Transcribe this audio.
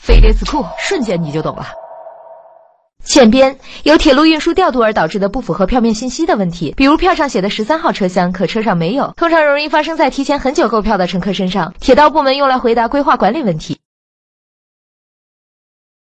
飞碟词库瞬间你就懂了。欠编由铁路运输调度而导致的不符合票面信息的问题比如票上写的十三号车厢可车上没有通常容易发生在提前很久购票的乘客身上铁道部门用来回答规划管理问题。